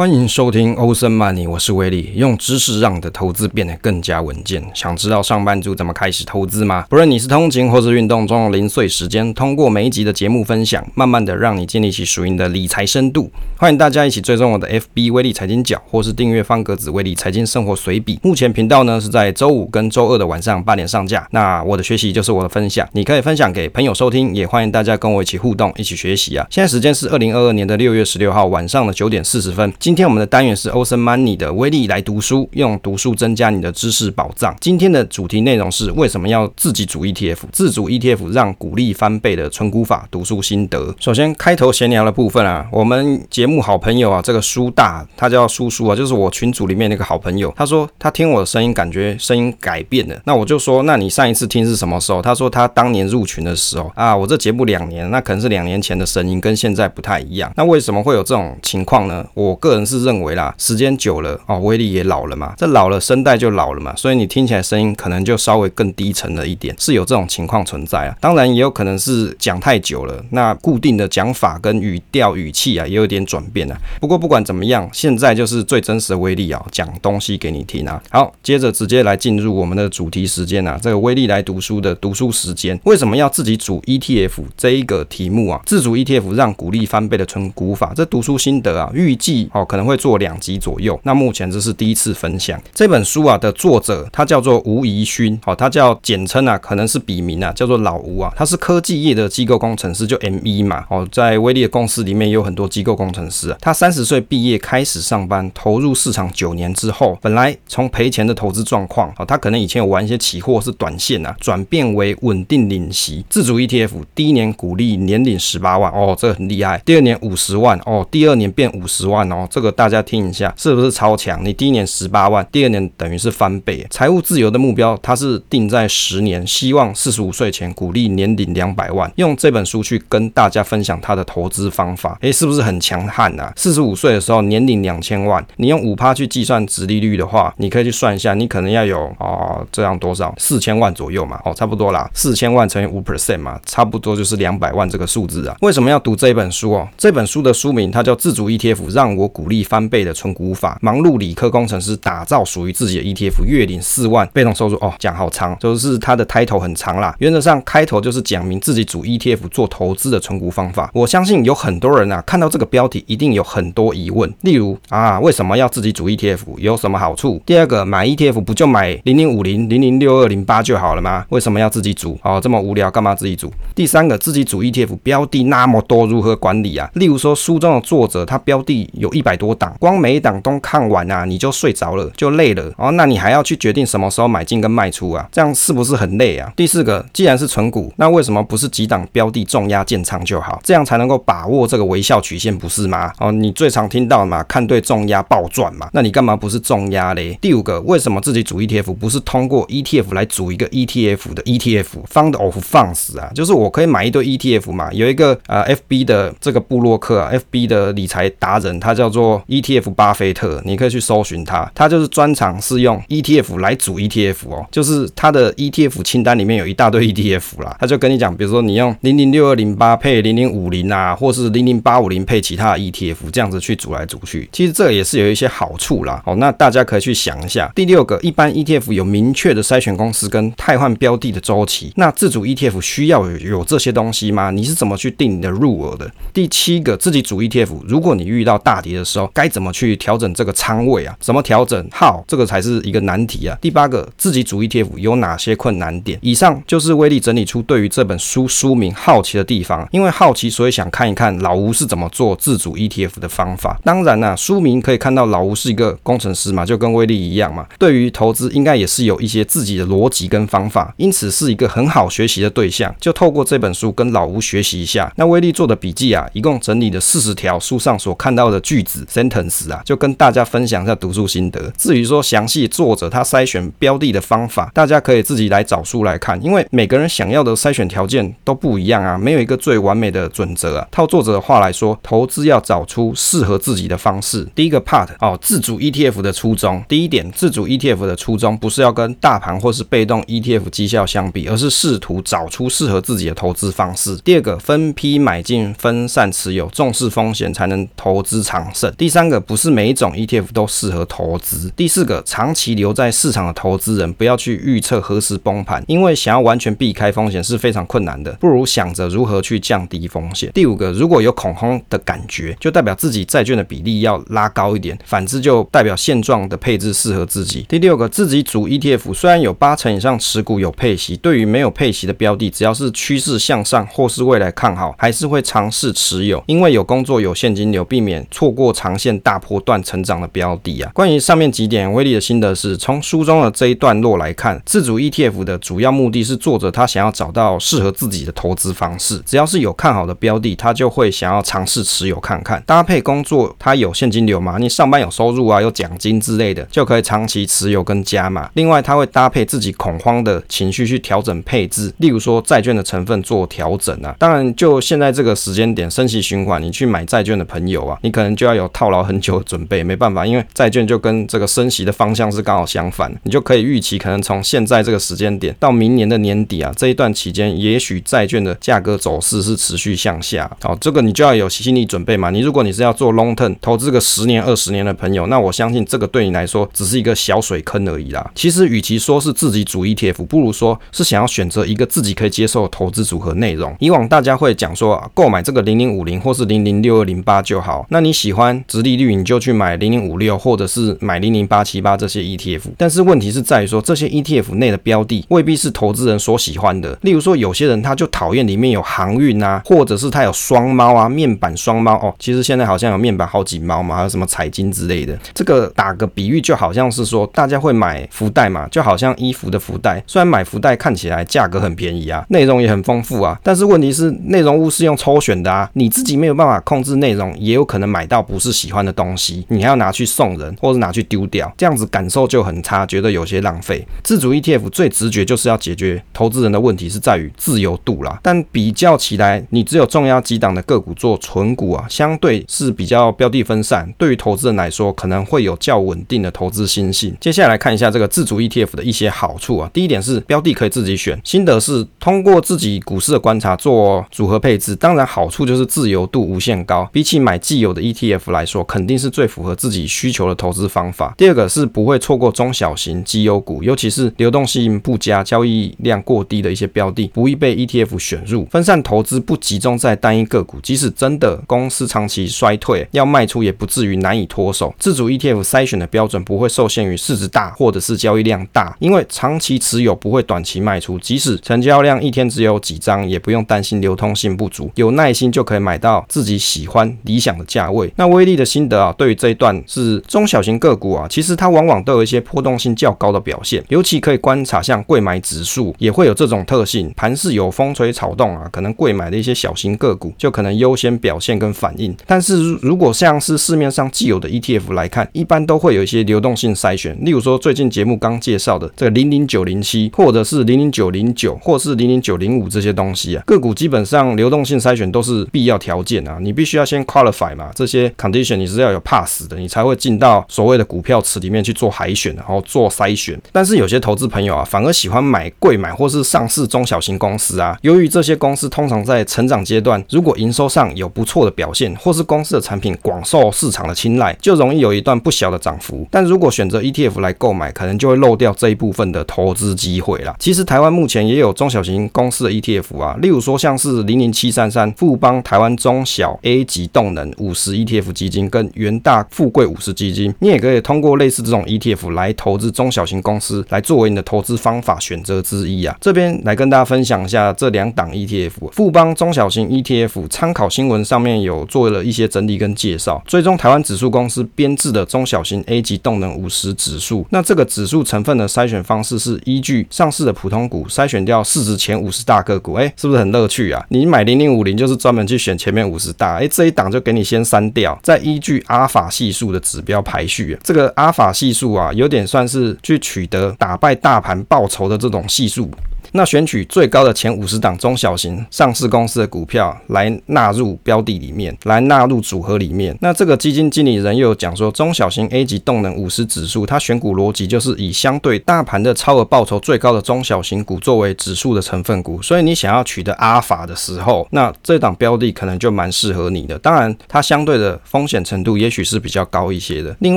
欢迎收听欧森 Money，我是威利，用知识让你的投资变得更加稳健。想知道上班族怎么开始投资吗？不论你是通勤或是运动中的零碎时间，通过每一集的节目分享，慢慢的让你建立起属于你的理财深度。欢迎大家一起追踪我的 FB 威利财经角，或是订阅方格子威利财经生活随笔。目前频道呢是在周五跟周二的晚上八点上架。那我的学习就是我的分享，你可以分享给朋友收听，也欢迎大家跟我一起互动，一起学习啊。现在时间是二零二二年的六月十六号晚上的九点四十分。今天我们的单元是 Awesome Money 的威力来读书，用读书增加你的知识宝藏。今天的主题内容是为什么要自己组 ETF？自主 ETF 让股利翻倍的存股法读书心得。首先开头闲聊的部分啊，我们节目好朋友啊，这个叔大他叫叔叔啊，就是我群组里面那个好朋友。他说他听我的声音，感觉声音改变了。那我就说，那你上一次听是什么时候？他说他当年入群的时候啊，我这节目两年，那可能是两年前的声音，跟现在不太一样。那为什么会有这种情况呢？我个人是认。为啦，时间久了哦，威力也老了嘛，这老了声带就老了嘛，所以你听起来声音可能就稍微更低沉了一点，是有这种情况存在啊。当然也有可能是讲太久了，那固定的讲法跟语调语气啊也有点转变啊。不过不管怎么样，现在就是最真实的威力啊，讲东西给你听啊。好，接着直接来进入我们的主题时间啊，这个威力来读书的读书时间，为什么要自己组 ETF 这一个题目啊？自主 ETF 让股利翻倍的存股法，这读书心得啊，预计哦可能会做。两集左右，那目前这是第一次分享这本书啊的作者，他叫做吴怡勋，好，他叫简称啊，可能是笔名啊，叫做老吴啊，他是科技业的机构工程师，就 M1 嘛，哦，在威力的公司里面有很多机构工程师啊。他三十岁毕业开始上班，投入市场九年之后，本来从赔钱的投资状况，哦，他可能以前有玩一些期货是短线啊，转变为稳定领息，自主 ETF，第一年股利年领十八万，哦，这个很厉害，第二年五十万，哦，第二年变五十万，哦，这个大家。听一下，是不是超强？你第一年十八万，第二年等于是翻倍。财务自由的目标，它是定在十年，希望四十五岁前鼓励年领两百万。用这本书去跟大家分享他的投资方法，诶，是不是很强悍啊？四十五岁的时候年领两千万，你用五趴去计算值利率的话，你可以去算一下，你可能要有啊、呃、这样多少四千万左右嘛，哦，差不多啦，四千万乘以五 percent 嘛，差不多就是两百万这个数字啊。为什么要读这本书哦？这本书的书名它叫《自主 ETF 让我股利翻倍的存股法，忙碌理科工程师打造属于自己的 ETF，月领四万被动收入哦，讲好长，就是它的 title 很长啦。原则上开头就是讲明自己组 ETF 做投资的存股方法。我相信有很多人啊，看到这个标题一定有很多疑问，例如啊，为什么要自己组 ETF？有什么好处？第二个，买 ETF 不就买零零五零、零零六二零八就好了吗？为什么要自己组？哦，这么无聊，干嘛自己组？第三个，自己组 ETF 标的那么多，如何管理啊？例如说书中的作者，他标的有一百百多档，光每一档都看完啊，你就睡着了，就累了哦。那你还要去决定什么时候买进跟卖出啊？这样是不是很累啊？第四个，既然是存股，那为什么不是几档标的重压建仓就好？这样才能够把握这个微笑曲线，不是吗？哦，你最常听到嘛，看对重压暴赚嘛。那你干嘛不是重压嘞？第五个，为什么自己组 ETF 不是通过 ETF 来组一个 ETF 的 ETF？Fund of Funds 啊，就是我可以买一堆 ETF 嘛。有一个呃 FB 的这个部落客啊，FB 的理财达人，他叫做 ETF 巴菲特，你可以去搜寻他，他就是专长是用 ETF 来组 ETF 哦，就是他的 ETF 清单里面有一大堆 ETF 啦，他就跟你讲，比如说你用零零六二零八配零零五零啊，或是零零八五零配其他的 ETF，这样子去组来组去，其实这也是有一些好处啦。哦，那大家可以去想一下。第六个，一般 ETF 有明确的筛选公司跟汰换标的的周期，那自主 ETF 需要有有这些东西吗？你是怎么去定你的入额的？第七个，自己组 ETF，如果你遇到大跌的时候，该怎么去调整这个仓位啊？怎么调整？好，这个才是一个难题啊。第八个，自己组 ETF 有哪些困难点？以上就是威力整理出对于这本书书名好奇的地方，因为好奇，所以想看一看老吴是怎么做自主 ETF 的方法。当然啦、书名可以看到老吴是一个工程师嘛，就跟威力一样嘛。对于投资，应该也是有一些自己的逻辑跟方法，因此是一个很好学习的对象。就透过这本书跟老吴学习一下。那威力做的笔记啊，一共整理了四十条书上所看到的句子 sentence 啊，就跟大家分享一下读书心得。至于说详细作者他筛选标的的方法，大家可以自己来找书来看，因为每个人想要的筛选条件都不一样啊，没有一个最完美的准则啊。套作者的话来说，投资要找出适合自己的方式。第一个 part 哦，自主 ETF 的初衷。第一点，自主 ETF 的初衷不是要跟大盘或是被动 ETF 绩效相比，而是试图找出适合自己的投资方式。第二个，分批买进，分散持有，重视风险才能投资长胜。第三个，不是每一种 ETF 都适合投资。第四个，长期留在市场的投资人不要去预测何时崩盘，因为想要完全避开风险是非常困难的，不如想着如何去降低风险。第五个，如果有恐慌的感觉，就代表自己债券的比例要拉高一点，反之就代表现状的配置适合自己。第六个，自己组 ETF，虽然有八成以上持股有配息，对于没有配息的标的，只要是趋势向上或是未来看好，还是会尝试持有，因为有工作有现金流，避免错过长线大波段成长的标的啊。关于上面几点，威力的心得是从书中的这一段落来看，自主 ETF 的主要目的是作者他想要找到适合自己的投资方式，只要是有看好的标的，他就会想要尝试持有看看。搭配工作，他有现金流嘛？你上班有收入啊，有奖金之类的，就可以长期持有跟加码。另外，他会搭配自己恐慌的情绪去调整配置，例如说债券的成分做调整啊。当然，就现在这个时间点，升息循环，你去买债券的朋友啊，你可能就要有有套牢很久准备，没办法，因为债券就跟这个升息的方向是刚好相反，你就可以预期，可能从现在这个时间点到明年的年底啊，这一段期间，也许债券的价格走势是持续向下。好，这个你就要有心理准备嘛。你如果你是要做 long term 投资个十年、二十年的朋友，那我相信这个对你来说只是一个小水坑而已啦。其实，与其说是自己组 ETF，不如说是想要选择一个自己可以接受的投资组合内容。以往大家会讲说，购买这个零零五零或是零零六二零八就好。那你喜欢殖利率，你就去买零零五六或者是买零零八七八这些 ETF。但是问题是在于说，这些 ETF 内的标的未必是投资人所喜欢的。例如说，有些人他就讨厌里面有航运啊，或者是他有双猫啊，面板双猫哦。其实现在好像有面板好几猫嘛，还有什么彩金之类的。这个打个比喻，就好像是说，大家会买福袋嘛，就好像衣服的福袋。虽然买福袋看起来价格很便宜啊，内容也很丰富啊，但是问题是内容物是用抽选的啊，你自己没有办法控制内容，也有可能买到不是喜欢的东西，你还要拿去送人，或者拿去丢掉，这样子感受就很差，觉得有些浪费。自主 ETF 最直觉就是要解决投资人的问题，是在于自由度啦。但比较起来，你只有重压几档的个股做存股啊，相对是比较标的分散，对于投资人来说可能会有较稳定的投资心性。接下来看一下这个自主 ETF 的一些好处啊，第一点是标的可以自己选，心得是通过自己股市的观察做组合配置，当然好处就是自由度无限高，比起买既有的 ETF 来说，肯定是最符合自己需求的投资方法。第二个是不会错过中小型绩优股，尤其是流动性不佳、交易量过低的一些标的，不易被 ETF 选入。分散投资不集中在单一个股，即使真的公司长期衰退，要卖出也不至于难以脱手。自主 ETF 筛选的标准不会受限于市值大或者是交易量大，因为长期持有不会短期卖出，即使成交量一天只有几张，也不用担心流通性不足，有耐心就可以买到自己喜欢理想的价位。那威利的心得啊，对于这一段是中小型个股啊，其实它往往都有一些波动性较高的表现，尤其可以观察像贵买指数也会有这种特性，盘势有风吹草动啊，可能贵买的一些小型个股就可能优先表现跟反应。但是如果像是市面上既有的 ETF 来看，一般都会有一些流动性筛选，例如说最近节目刚介绍的这个零零九零七，或者是零零九零九，或是零零九零五这些东西啊，个股基本上流动性筛选都是必要条件啊，你必须要先 qualify 嘛，这些 condition 你是要有 pass 的，你才会进到所谓的股票池里面去做海选，然后做筛选。但是有些投资朋友啊，反而喜欢买贵买或是上市中小型公司啊，由于这些公司通常在成长阶段，如果营收上有不错的表现，或是公司的产品广受市场的青睐，就容易有一段不小的涨幅。但如果选择 ETF 来购买，可能就会漏掉这一部分的投资机会啦。其实台湾目前也有中小型公司的 ETF 啊，例如说像是零零七三三富邦台湾中小 A 级动能五十 ETF 基金跟元大富贵五十基金，你也可以通过类似这种 ETF 来投资中小型公司，来作为你的投资方法选择之一啊。这边来跟大家分享一下这两档 ETF，富邦中小型 ETF 参考新闻上面有做了一些整理跟介绍，追踪台湾指数公司编制的中小型 A 级动能五十指数。那这个指数成分的筛选方式是依据上市的普通股筛选掉市值前五十大个股，哎，是不是很乐趣啊？你买零零五零就是专门去选前面五十大，哎，这一档就给你先删掉，再依据阿尔法系数的指标排序。这个阿尔法系数啊，有点算是去取得打败大盘报酬的这种系数。那选取最高的前五十档中小型上市公司的股票来纳入标的里面，来纳入组合里面。那这个基金经理人又有讲说，中小型 A 级动能五十指数，它选股逻辑就是以相对大盘的超额报酬最高的中小型股作为指数的成分股。所以你想要取得阿尔法的时候，那这档标的可能就蛮适合你的。当然，它相对的风险程度也许是比较高一些的。另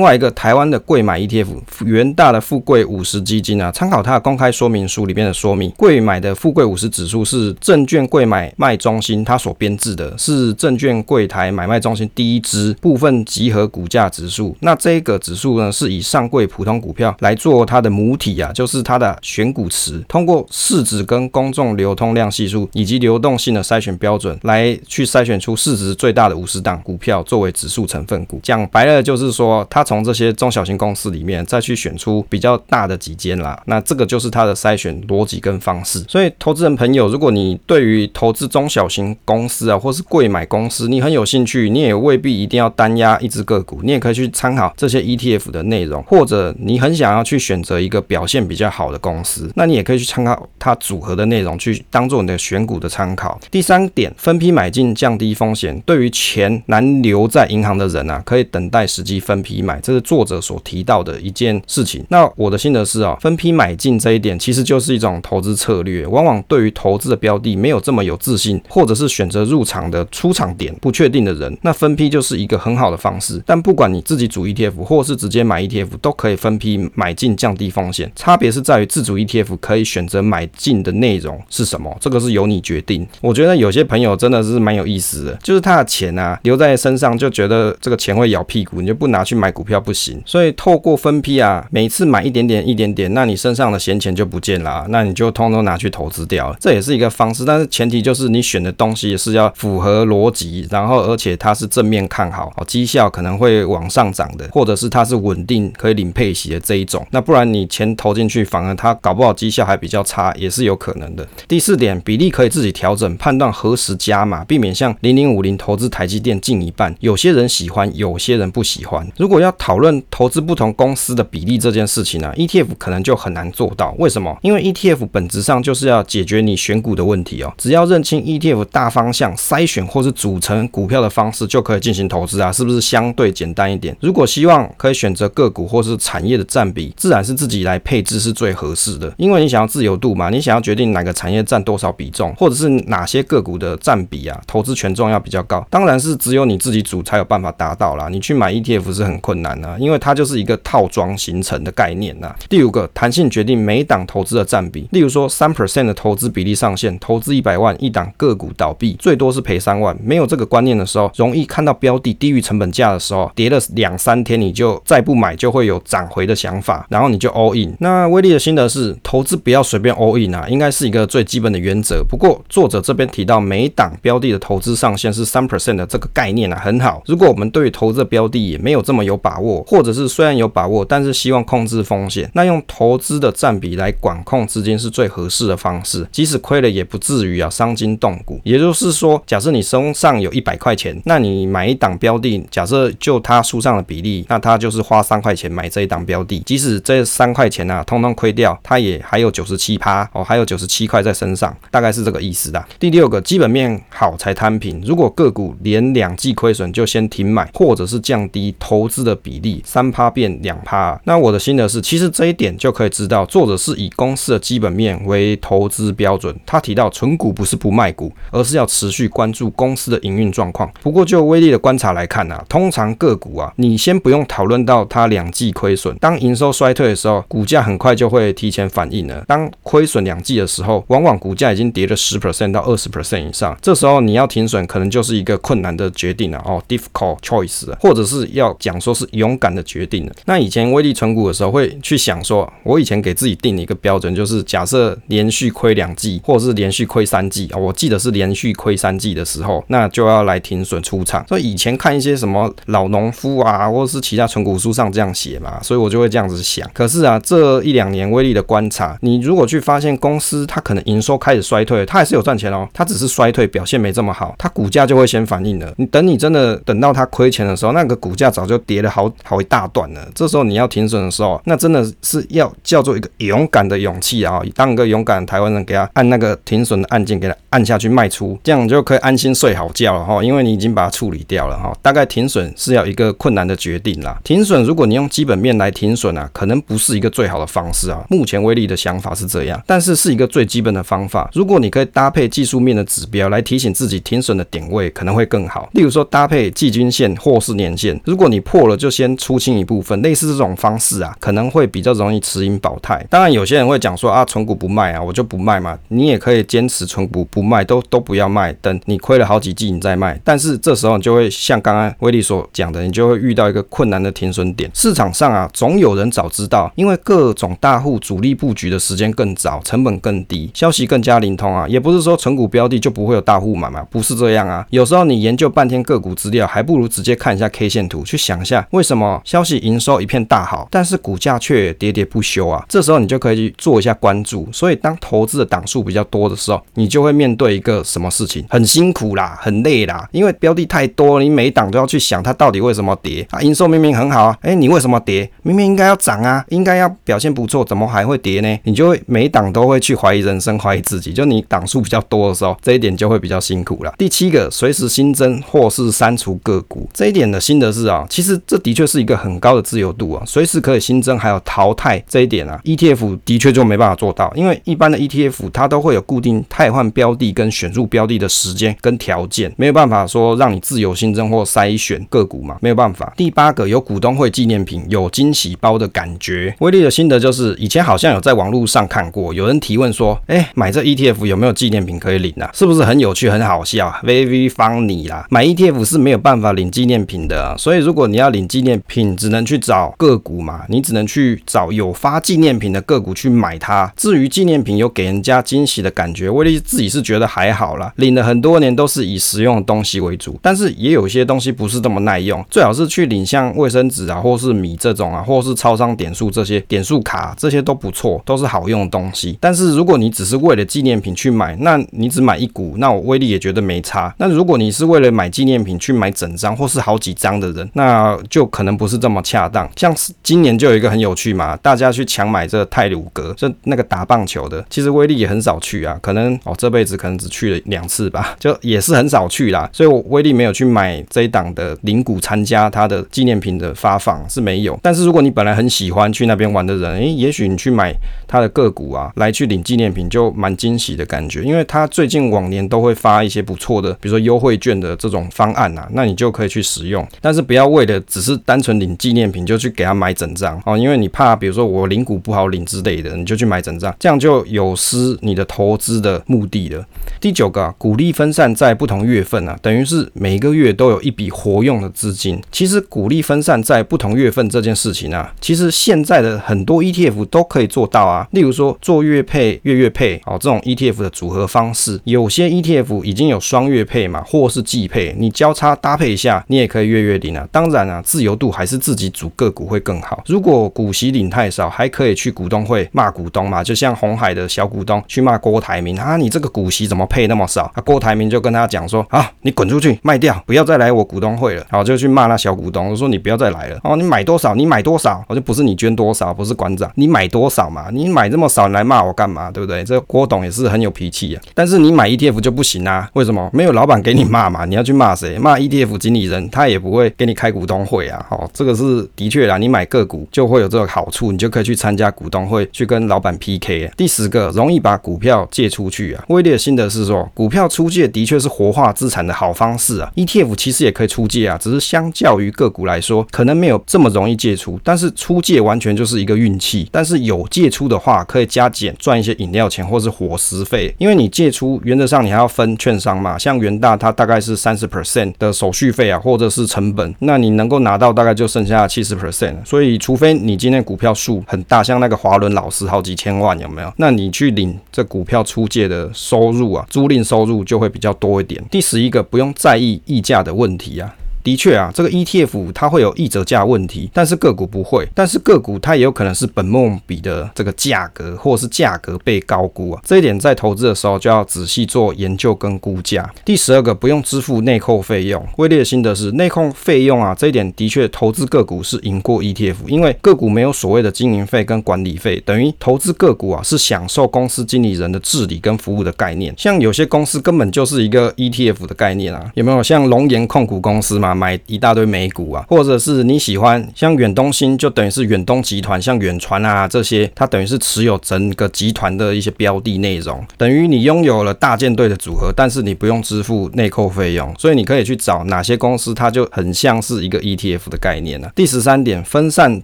外一个台湾的贵买 ETF 元大的富贵五十基金啊，参考它的公开说明书里面的说明，贵买的富贵五十指数是证券柜买卖中心它所编制的，是证券柜台买卖中心第一支部分集合股价指数。那这个指数呢，是以上柜普通股票来做它的母体啊，就是它的选股池，通过市值跟公众流通量系数以及流动性的筛选标准来去筛选出市值最大的五十档股票作为指数成分股。讲白了就是说，它从这些中小型公司里面再去选出比较大的几间啦。那这个就是它的筛选逻辑跟方方式。所以，投资人朋友，如果你对于投资中小型公司啊，或是贵买公司，你很有兴趣，你也未必一定要单押一只个股，你也可以去参考这些 ETF 的内容，或者你很想要去选择一个表现比较好的公司，那你也可以去参考它组合的内容，去当做你的选股的参考。第三点，分批买进，降低风险。对于钱难留在银行的人啊，可以等待时机分批买，这是作者所提到的一件事情。那我的心得是啊，分批买进这一点其实就是一种投资策略。往往对于投资的标的没有这么有自信，或者是选择入场的出场点不确定的人，那分批就是一个很好的方式。但不管你自己组 ETF，或是直接买 ETF，都可以分批买进，降低风险。差别是在于自主 ETF 可以选择买进的内容是什么，这个是由你决定。我觉得有些朋友真的是蛮有意思的，就是他的钱啊留在身上，就觉得这个钱会咬屁股，你就不拿去买股票不行。所以透过分批啊，每次买一点点一点点，那你身上的闲钱就不见了啊，那你就通都拿去投资掉了，这也是一个方式。但是前提就是你选的东西是要符合逻辑，然后而且它是正面看好，哦，绩效可能会往上涨的，或者是它是稳定可以领配息的这一种。那不然你钱投进去，反而它搞不好绩效还比较差，也是有可能的。第四点，比例可以自己调整，判断何时加码，避免像零零五零投资台积电近一半，有些人喜欢，有些人不喜欢。如果要讨论投资不同公司的比例这件事情呢，，ETF 可能就很难做到。为什么？因为 ETF 本质上就是要解决你选股的问题哦。只要认清 ETF 大方向，筛选或是组成股票的方式，就可以进行投资啊，是不是相对简单一点？如果希望可以选择个股或是产业的占比，自然是自己来配置是最合适的。因为你想要自由度嘛，你想要决定哪个产业占多少比重，或者是哪些个股的占比啊，投资权重要比较高，当然是只有你自己组才有办法达到啦。你去买 ETF 是很困难的，因为它就是一个套装形成的概念呐。第五个，弹性决定每档投资的占比，例如说三 percent 的投资比例上限，投资一百万一档个股倒闭，最多是赔三万。没有这个观念的时候，容易看到标的低于成本价的时候，跌了两三天你就再不买，就会有涨回的想法，然后你就 all in。那威力的心得是，投资不要随便 all in 啊，应该是一个最基本的原则。不过作者这边提到每档标的的投资上限是三 percent 的这个概念啊，很好。如果我们对于投资的标的也没有这么有把握，或者是虽然有把握，但是希望控制风险，那用投资的占比来管控资金是最合适的方式。即使亏了也不至于啊伤筋动骨。也就是说，假设你身上有一百块钱，那你买一档标的，假设就它书上的比例，那它就是花三块钱买这一档标的。即使这三块钱啊通通亏掉，它也还有九十七趴哦，还有九十七块在身上，大概是这个意思的。第六个，基本面好才摊平。如果个股连两季亏损，就先停买，或者是降低投资的比例，三趴变两趴。那我的心得是，其实这一点就可以知道，作者是以公司的基本面为投资标准。他提到，存股不是不卖股，而是要持续关注公司的营运状况。不过，就威力的观察来看啊，通常个股啊，你先不用讨论到它两季亏损，当营收衰退的时候，股价很快就会提前反应了。当亏损两季的时候，往往股价已经跌了十 percent 到二十 percent 以上，这时候你要停损，可能就是一个困难的决定了哦，difficult choice，或者是要讲说是勇敢的决定了。那以前威力存股的时候，会去想说，我以前给自己定了一个标准，就是假设连续亏两季，或者是连续亏三季啊，我记得是连续亏三季的时候，那就要来停损出场。所以以前看一些什么老农夫啊，或者是其他存股书上这样写嘛，所以我就会这样子想。可是啊，这一两年威力的观察，你如果去发现公司它可能营收开始衰退，它还是有赚钱哦，它只是衰退表现没这么好，它股价就会先反应了。你等你真的等到它亏钱的时候，那个股价早就跌了好好一大段了。这时候你要停损的时候，那真的是要叫做一个勇敢的勇气啊！当一个勇敢的台湾人，给他按那个停损的按键，给他按下去卖出，这样就可以安心睡好觉了哈。因为你已经把它处理掉了哈。大概停损是要一个困难的决定啦。停损，如果你用基本面来停损啊，可能不是一个最好的方式啊。目前威力的想法是这样，但是是一个最基本的方法。如果你可以搭配技术面的指标来提醒自己停损的点位，可能会更好。例如说搭配季均线或是年线，如果你破了就先出清一部分，类似这种方式啊，可能会比较容易持盈保泰。当然，有些人会讲说啊，存股不卖啊，我就不卖嘛。你也可以坚持存股不卖，都都不要卖，等你亏了好几季你再卖。但是这时候你就会像刚刚威力所讲的，你就会遇到一个困难的停损点。市场上啊，总有人早知道，因为各种大户主力布局的时间更早，成本更低，消息更加灵通啊。也不是说存股标的就不会有大户买嘛，不是这样啊。有时候你研究半天个股资料，还不如直接看一下 K 线图，去想一下为什么消息营收一片大好，但是股价却喋喋不休啊。这时候你就可以去做一下关注。所以当投资的档数比较多的时候，你就会面对一个什么事情？很辛苦啦，很累啦，因为标的太多，你每一档都要去想它到底为什么跌啊。营收明明很好啊，诶，你为什么跌？明明应该要涨啊，应该要表现不错，怎么还会跌呢？你就会每一档都会去怀疑人生，怀疑自己。就你档数比较多的时候，这一点就会比较辛苦了。第七个，随时新增或是删除个股，这一点的心得是啊，其实这的确是一个很高的自由度啊，随时可以新增还有淘汰这一点啊，ETF 的确就没办法做到，因为一般的 ETF 它都会有固定汰换标的跟选入标的的时间跟条件，没有办法说让你自由新增或筛选个股嘛，没有办法。第八个，有股东会纪念品，有惊喜包的感觉。威力的心得就是，以前好像有在网络上看过，有人提问说，哎，买这 ETF 有没有纪念品可以领啊？是不是很有趣、很好笑？Very funny 啦！买 ETF 是没有办法领纪念品的啊，所以如果你要领纪念品，只能去找个股嘛，你只能去找有发纪念品的个股去买它。至于纪念品有给人家惊喜的感觉，威力自己是觉得还好啦，领了很多年都是以实用的东西为主，但是也有些东西不是这么耐用，最好是去领像卫生纸啊，或是米这种啊，或是超商点数这些点数卡，这些都不错，都是好用的东西。但是如果你只是为了纪念品去买，那你只买一股，那我威力也觉得没差。那如果你是为了买纪念品去买整张或是好几张的人，那就可能不是这么恰当。像今年就有一个很有趣嘛，大家去抢买这个太鲁格这那个打棒球的，其实威力也很少去啊，可能哦这辈子可能只去了两次吧，就也是很少去啦。所以我威力没有去买这一档的领股参加他的纪念品的发放是没有。但是如果你本来很喜欢去那边玩的人，诶，也许你去买他的个股啊，来去领纪念品就蛮惊喜的感觉，因为他最近往年都会发一些不错的，比如说优惠券的这种方案啊，那你就可以去使用。但是不要为了只是单纯领纪念品就去给他买整张哦，因为你怕比如说我领股不好领之类的，你就去买整张，这样就有失你的投资的目的了。第九个啊，股利分散在不同月份啊，等于是每个月都有一笔活用的资金。其实股利分散在不同月份这件事情啊，其实现在的很多 ETF 都可以做到啊。例如说做月配、月月配哦，这种 ETF 的组合方式，有些 ETF 已经有双月配嘛，或是季配，你交叉搭配一下，你也可以月月领啊。当然啊，自由度还是自己组个股会更好。如果股息领太少，还可以去股东会骂股东嘛，就像红海的小股东去骂郭台铭啊，你这个股息怎么配那么少？啊，郭台铭就跟他讲说啊，你滚出去卖掉，不要再来我股东会了。然后就去骂那小股东，我说你不要再来了哦，你买多少？你买多少？我就不是你捐多少，不是馆长，你买多少嘛？你买这么少，你来骂我干嘛？对不对？这郭董也是很有脾气啊。但是你买 ETF 就不行啊？为什么？没有老板给你骂嘛？你要去骂谁？骂 ETF 经理人，他也不会给你开股东会啊。哦，这个是的确啦，你买个股就会有这个好处，你就可以去参加股东会，去跟老板 PK。第十个，容易把股票借出去啊。威力的心得是说，股票出借的确是活化资产的好方式啊。ETF 其实也可以出借啊，只是相较于个股来说，可能没有这么容易借出。但是出借完全就是一个运气。但是有借出的话，可以加减赚一些饮料钱或是伙食费，因为你借出原则上你还要分券商嘛。像元大它大概是三十 percent 的手续费啊，或者是成本，那你能够拿到大概就剩下七十 percent。所以除非你今天股票数很大，像那个华伦老师好几千万有没有？那你去领这股票出借的收入啊，租赁收入就会比较多一点。第十一个，不用在意溢价的问题啊。的确啊，这个 ETF 它会有溢折价问题，但是个股不会。但是个股它也有可能是本梦比的这个价格，或是价格被高估啊。这一点在投资的时候就要仔细做研究跟估价。第十二个，不用支付内扣费用。威力的心得是内控费用啊，这一点的确投资个股是赢过 ETF，因为个股没有所谓的经营费跟管理费，等于投资个股啊是享受公司经理人的治理跟服务的概念。像有些公司根本就是一个 ETF 的概念啊，有没有？像龙岩控股公司嘛，买一大堆美股啊，或者是你喜欢像远东新，就等于是远东集团，像远传啊这些，它等于是持有整个集团的一些标的内容，等于你拥有了大舰队的组合，但是你不用支付内扣费用，所以你可以去找哪些公司，它就很像是一个 ETF 的概念了啊。第十三点，分散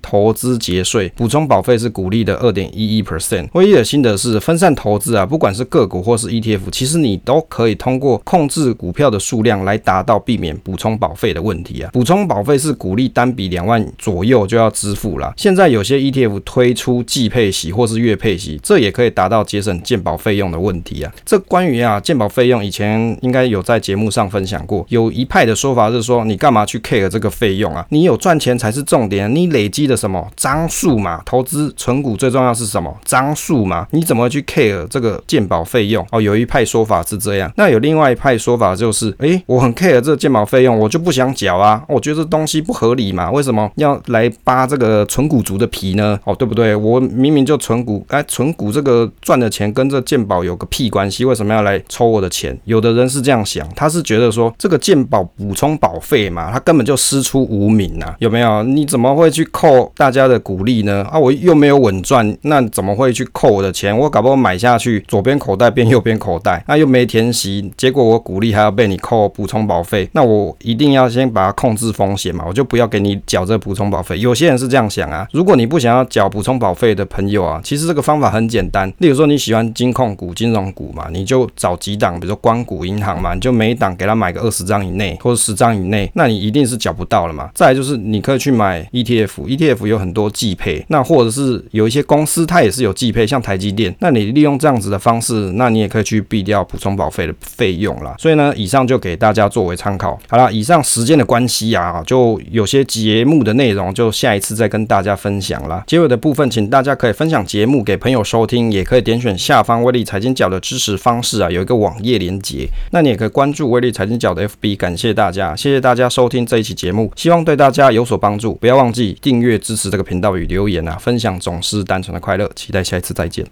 投资节税，补充保费是股利的二点一一 percent。唯一的心得是分散投资啊，不管是个股或是 ETF，其实你都可以通过控制股票的数量来达到避免补充保费的问题啊。补充保费是鼓励单笔两万左右就要支付了。现在有些 ETF 推出季配息或是月配息，这也可以达到节省健保费用的问题啊。这关于啊健保费用，以前应该有在节目上分享过。有一派的说法是说，你干嘛去 care 这个费用啊？你有赚钱才是重点，你累积的什么张数嘛？投资存股最重要是什么？张数嘛？你怎么去 care 这个健保费用？哦，有一派说法是这样，那有另外一派说法就是，诶，我很 care 这个健保费用，我就不想脚啊，我觉得这东西不合理嘛，为什么要来扒这个存股族的皮呢？哦，对不对？我明明就存股，哎，存股这个赚的钱跟这鉴宝有个屁关系？为什么要来抽我的钱？有的人是这样想，他是觉得说这个鉴宝补充保费嘛，他根本就师出无名啊，有没有？你怎么会去扣大家的股利呢？啊，我又没有稳赚，那怎么会去扣我的钱？我搞不好买下去，左边口袋变右边口袋，那又没填息，结果我股利还要被你扣补充保费，那我一定要先先把它控制风险嘛，我就不要给你缴这补充保费。有些人是这样想啊，如果你不想要缴补充保费的朋友啊，其实这个方法很简单。例如说你喜欢金控股、金融股嘛，你就找几档，比如说光谷银行嘛，你就每一档给他买个二十张以内或者十张以内，那你一定是缴不到了嘛。再来就是你可以去买 ETF，ETF 有很多季配，那或者是有一些公司它也是有季配，像台积电，那你利用这样子的方式，那你也可以去避掉补充保费的费用啦。所以呢，以上就给大家作为参考。好了，以上十时间的关系啊，就有些节目的内容就下一次再跟大家分享啦。结尾的部分，请大家可以分享节目给朋友收听，也可以点选下方威力财经角的支持方式啊，有一个网页连接，那你也可以关注威力财经角的 FB。感谢大家，谢谢大家收听这一期节目，希望对大家有所帮助。不要忘记订阅支持这个频道与留言啊，分享总是单纯的快乐。期待下一次再见。